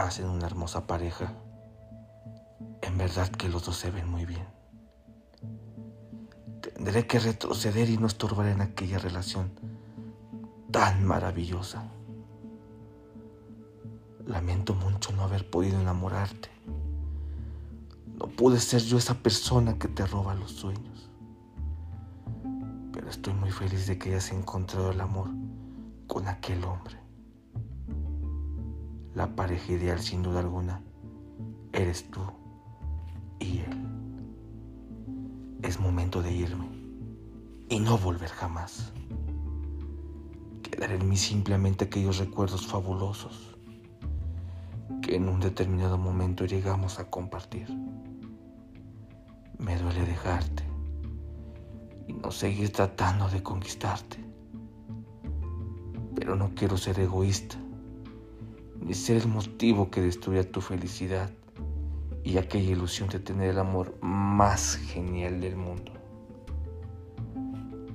hacen una hermosa pareja. En verdad que los dos se ven muy bien. Tendré que retroceder y no estorbar en aquella relación tan maravillosa. Lamento mucho no haber podido enamorarte. No pude ser yo esa persona que te roba los sueños. Pero estoy muy feliz de que hayas encontrado el amor con aquel hombre. La pareja ideal sin duda alguna eres tú y él. Es momento de irme y no volver jamás. Quedar en mí simplemente aquellos recuerdos fabulosos que en un determinado momento llegamos a compartir. Me duele dejarte y no seguir tratando de conquistarte. Pero no quiero ser egoísta ni ser el motivo que destruya tu felicidad y aquella ilusión de tener el amor más genial del mundo.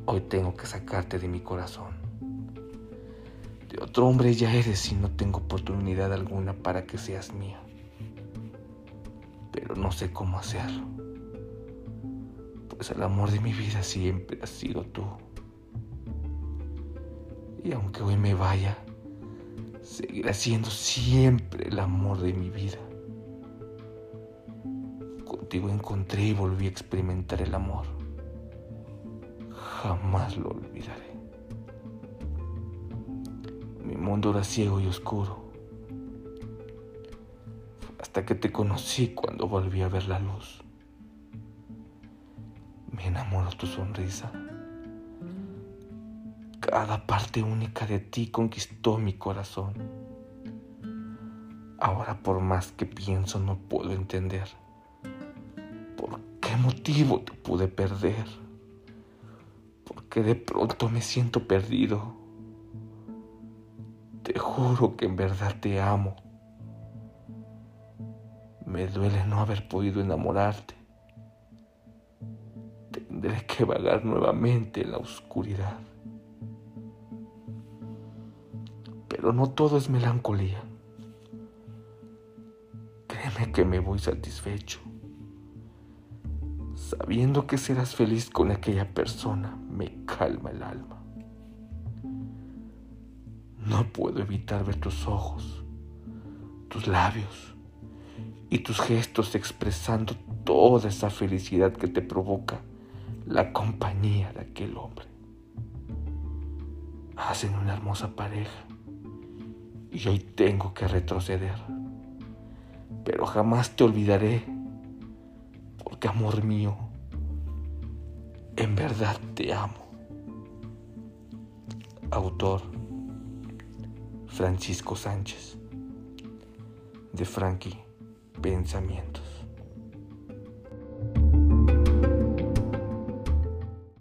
Hoy tengo que sacarte de mi corazón otro hombre ya eres y no tengo oportunidad alguna para que seas mía. Pero no sé cómo hacerlo. Pues el amor de mi vida siempre ha sido tú. Y aunque hoy me vaya, seguirá siendo siempre el amor de mi vida. Contigo encontré y volví a experimentar el amor. Jamás lo olvidaré. Mi mundo era ciego y oscuro. Hasta que te conocí cuando volví a ver la luz. Me enamoró tu sonrisa. Cada parte única de ti conquistó mi corazón. Ahora por más que pienso no puedo entender por qué motivo te pude perder. Porque de pronto me siento perdido te juro que en verdad te amo. Me duele no haber podido enamorarte. Tendré que vagar nuevamente en la oscuridad. Pero no todo es melancolía. Créeme que me voy satisfecho. Sabiendo que serás feliz con aquella persona, me calma el alma. No puedo evitar ver tus ojos, tus labios y tus gestos expresando toda esa felicidad que te provoca la compañía de aquel hombre. Hacen una hermosa pareja y hoy tengo que retroceder. Pero jamás te olvidaré, porque amor mío, en verdad te amo. Autor Francisco Sánchez, de Frankie Pensamientos.